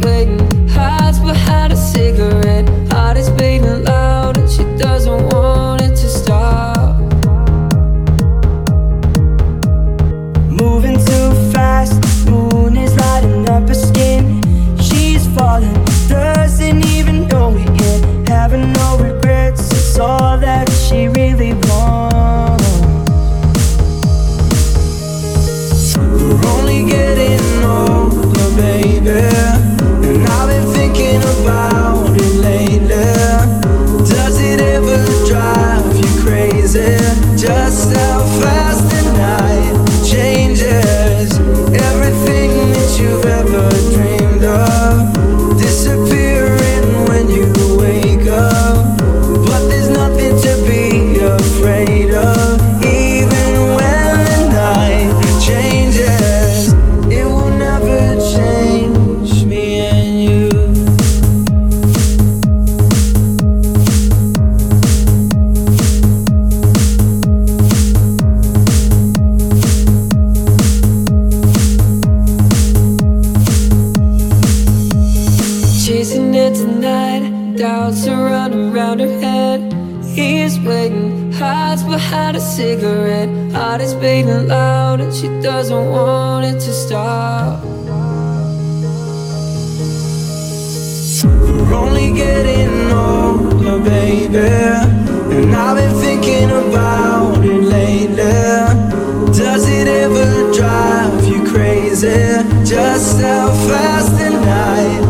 good spent tonight. Doubts are running round her head. He's waiting, hides behind a cigarette. Heart is beating loud, and she doesn't want it to stop. We're only getting older, baby. And I've been thinking about it lately. Does it ever drive you crazy? Just how fast the night.